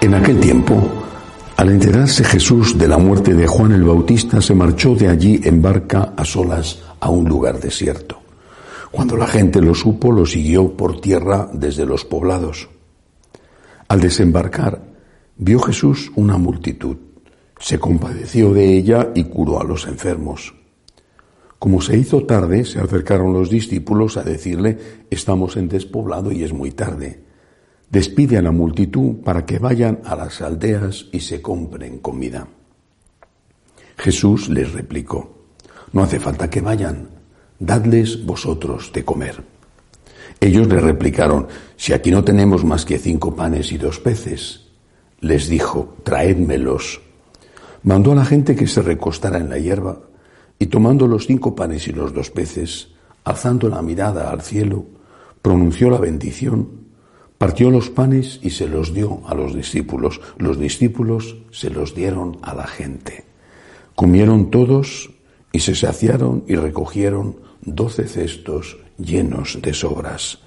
En aquel tiempo, al enterarse Jesús de la muerte de Juan el Bautista, se marchó de allí en barca a solas a un lugar desierto. Cuando la gente lo supo, lo siguió por tierra desde los poblados. Al desembarcar, vio Jesús una multitud. Se compadeció de ella y curó a los enfermos. Como se hizo tarde, se acercaron los discípulos a decirle, estamos en despoblado y es muy tarde despide a la multitud para que vayan a las aldeas y se compren comida. Jesús les replicó, no hace falta que vayan, dadles vosotros de comer. Ellos le replicaron, si aquí no tenemos más que cinco panes y dos peces. Les dijo, traédmelos. Mandó a la gente que se recostara en la hierba y tomando los cinco panes y los dos peces, alzando la mirada al cielo, pronunció la bendición Partió los panes y se los dio a los discípulos. Los discípulos se los dieron a la gente. Comieron todos y se saciaron y recogieron doce cestos llenos de sobras.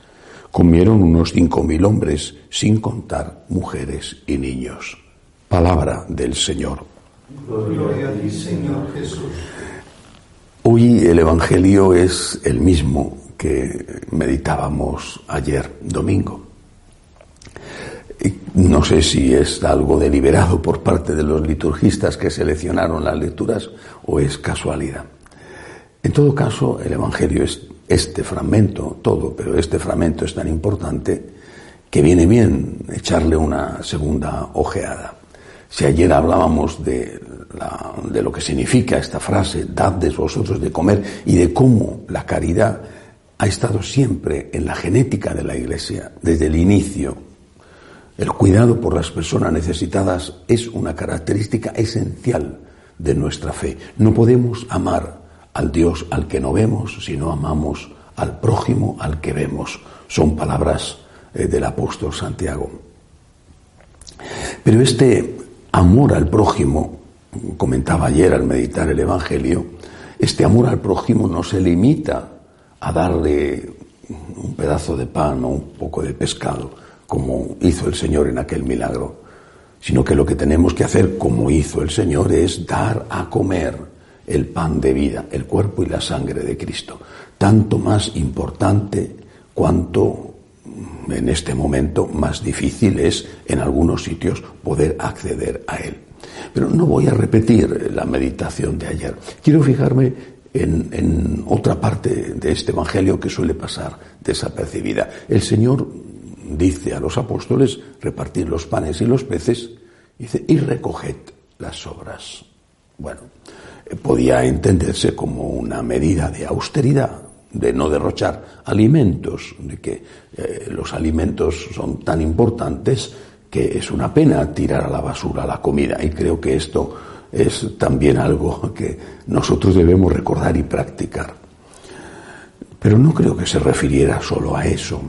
Comieron unos cinco mil hombres, sin contar mujeres y niños. Palabra del Señor. Gloria a ti, Señor Jesús. Hoy el Evangelio es el mismo que meditábamos ayer domingo. No sé si es algo deliberado por parte de los liturgistas que seleccionaron las lecturas o es casualidad. En todo caso, el Evangelio es este fragmento, todo, pero este fragmento es tan importante que viene bien echarle una segunda ojeada. Si ayer hablábamos de, de lo que significa esta frase, dadles vosotros de comer, y de cómo la caridad ha estado siempre en la genética de la Iglesia, desde el inicio, el cuidado por las personas necesitadas es una característica esencial de nuestra fe. No podemos amar al Dios al que no vemos si no amamos al prójimo al que vemos. Son palabras eh, del apóstol Santiago. Pero este amor al prójimo, comentaba ayer al meditar el Evangelio, este amor al prójimo no se limita a darle un pedazo de pan o un poco de pescado como hizo el Señor en aquel milagro, sino que lo que tenemos que hacer como hizo el Señor es dar a comer el pan de vida, el cuerpo y la sangre de Cristo, tanto más importante cuanto en este momento más difícil es en algunos sitios poder acceder a él. Pero no voy a repetir la meditación de ayer. Quiero fijarme en, en, otra parte de este Evangelio que suele pasar desapercibida. El Señor dice a los apóstoles repartir los panes y los peces, y recoged las sobras. Bueno, eh, podía entenderse como una medida de austeridad, de no derrochar alimentos, de que eh, los alimentos son tan importantes que es una pena tirar a la basura la comida. Y creo que esto es también algo que nosotros debemos recordar y practicar. Pero no creo que se refiriera solo a eso.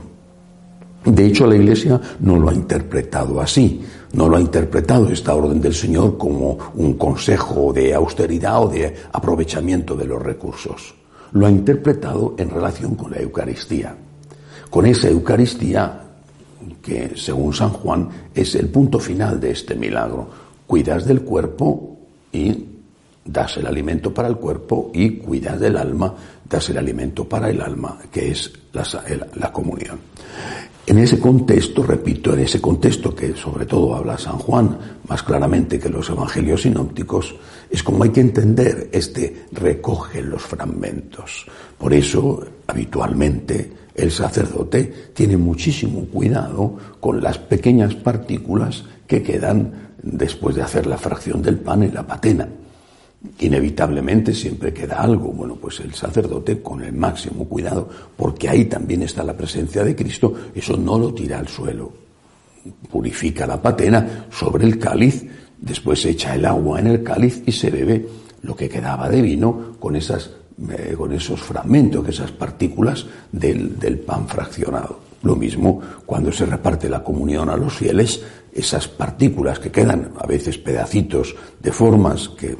De hecho, la Iglesia no lo ha interpretado así, no lo ha interpretado esta orden del Señor como un consejo de austeridad o de aprovechamiento de los recursos. Lo ha interpretado en relación con la Eucaristía, con esa Eucaristía que, según San Juan, es el punto final de este milagro. Cuidas del cuerpo y das el alimento para el cuerpo y cuidas del alma, das el alimento para el alma, que es la, la comunión. En ese contexto, repito, en ese contexto que sobre todo habla San Juan más claramente que los evangelios sinópticos, es como hay que entender este recoge los fragmentos. Por eso, habitualmente, el sacerdote tiene muchísimo cuidado con las pequeñas partículas que quedan después de hacer la fracción del pan en la patena. Inevitablemente siempre queda algo. Bueno, pues el sacerdote con el máximo cuidado, porque ahí también está la presencia de Cristo, eso no lo tira al suelo. Purifica la patena sobre el cáliz, después echa el agua en el cáliz y se bebe lo que quedaba de vino con esas eh, con esos fragmentos, esas partículas del, del pan fraccionado. Lo mismo cuando se reparte la comunión a los fieles, esas partículas que quedan, a veces pedacitos de formas que,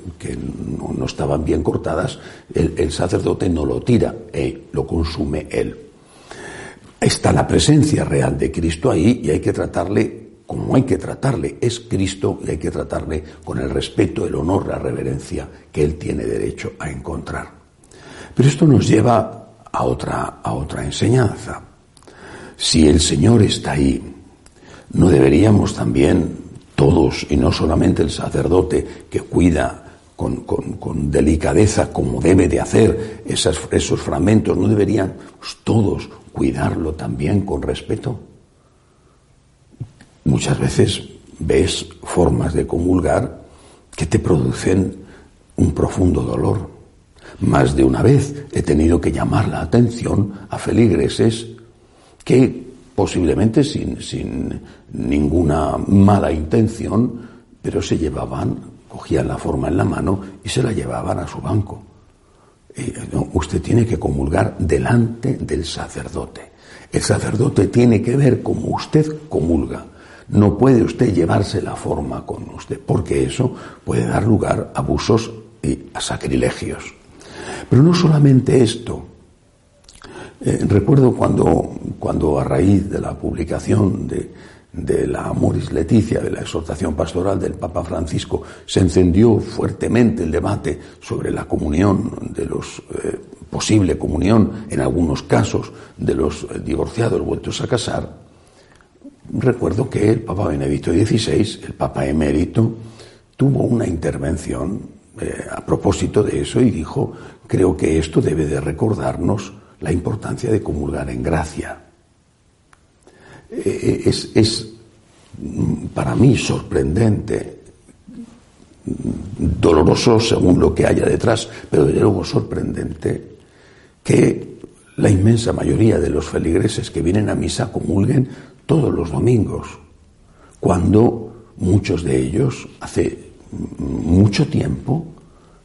no, estaban bien cortadas, el, el, sacerdote no lo tira, eh, lo consume él. Está la presencia real de Cristo ahí y hay que tratarle como hay que tratarle. Es Cristo y hay que tratarle con el respeto, el honor, la reverencia que él tiene derecho a encontrar. Pero esto nos lleva a otra, a otra enseñanza. Si el Señor está ahí, ¿no deberíamos también todos, y no solamente el sacerdote que cuida con, delicadeza como debe de hacer esos fragmentos, ¿no deberían todos cuidarlo también con respeto? Muchas veces ves formas de comulgar que te producen un profundo dolor. Más de una vez he tenido que llamar la atención a feligreses que posiblemente sin, sin ninguna mala intención, pero se llevaban, cogían la forma en la mano y se la llevaban a su banco. No, usted tiene que comulgar delante del sacerdote. El sacerdote tiene que ver cómo usted comulga. No puede usted llevarse la forma con usted, porque eso puede dar lugar a abusos y a sacrilegios. Pero no solamente esto. Eh, recuerdo cuando, cuando a raíz de la publicación de, la Amoris Leticia, de la exhortación pastoral del Papa Francisco, se encendió fuertemente el debate sobre la comunión de los eh, posible comunión en algunos casos de los divorciados vueltos a casar. Recuerdo que el Papa Benedicto XVI, el Papa emérito, tuvo una intervención eh, a propósito de eso y dijo, creo que esto debe de recordarnos la importancia de comulgar en gracia. Eh, es, es mm, para mí sorprendente, doloroso según lo que haya detrás, pero de luego sorprendente que la inmensa mayoría de los feligreses que vienen a misa comulguen todos los domingos, cuando muchos de ellos hace mucho tiempo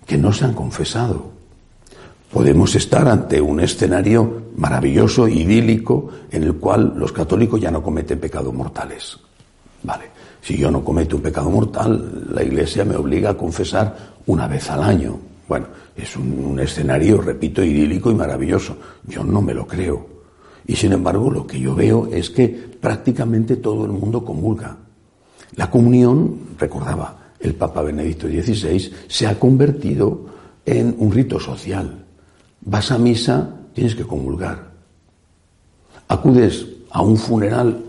que no se han confesado. Podemos estar ante un escenario maravilloso, idílico, en el cual los católicos ya no cometen pecados mortales. Vale, si yo no cometo un pecado mortal, la Iglesia me obliga a confesar una vez al año. Bueno, es un, un escenario, repito, idílico y maravilloso. Yo no me lo creo. Y sin embargo, lo que yo veo es que prácticamente todo el mundo comulga. La comunión, recordaba el Papa Benedicto XVI, se ha convertido en un rito social. Vas a misa, tienes que comulgar. Acudes a un funeral,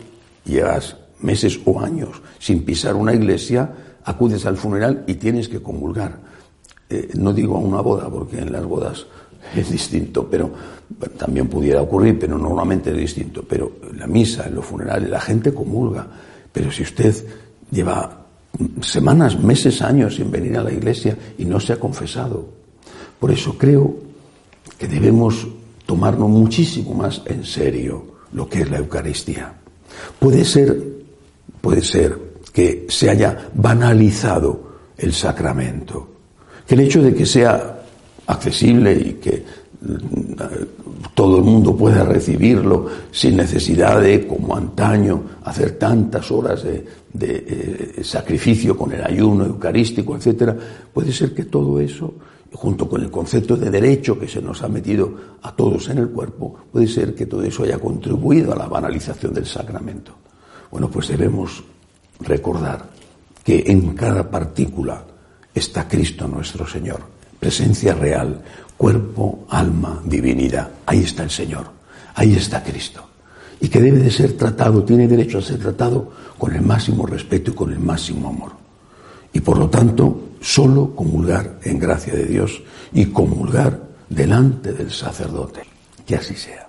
llevas meses o años sin pisar una iglesia, acudes al funeral y tienes que comulgar. Eh, no digo a una boda, porque en las bodas es distinto, pero también pudiera ocurrir, pero normalmente es distinto. Pero la misa, en los funerales, la gente comulga. Pero si usted lleva semanas, meses, años sin venir a la iglesia y no se ha confesado, por eso creo que debemos tomarnos muchísimo más en serio lo que es la Eucaristía. Puede ser, puede ser que se haya banalizado el sacramento, que el hecho de que sea accesible y que mm, todo el mundo pueda recibirlo sin necesidad de, como antaño, hacer tantas horas de, eh, sacrificio con el ayuno eucarístico, etcétera, puede ser que todo eso, junto con el concepto de derecho que se nos ha metido a todos en el cuerpo, puede ser que todo eso haya contribuido a la banalización del sacramento. Bueno, pues debemos recordar que en cada partícula está Cristo nuestro Señor presencia real, cuerpo, alma, divinidad. Ahí está el Señor, ahí está Cristo. Y que debe de ser tratado, tiene derecho a ser tratado con el máximo respeto y con el máximo amor. Y por lo tanto, solo comulgar en gracia de Dios y comulgar delante del sacerdote. Que así sea.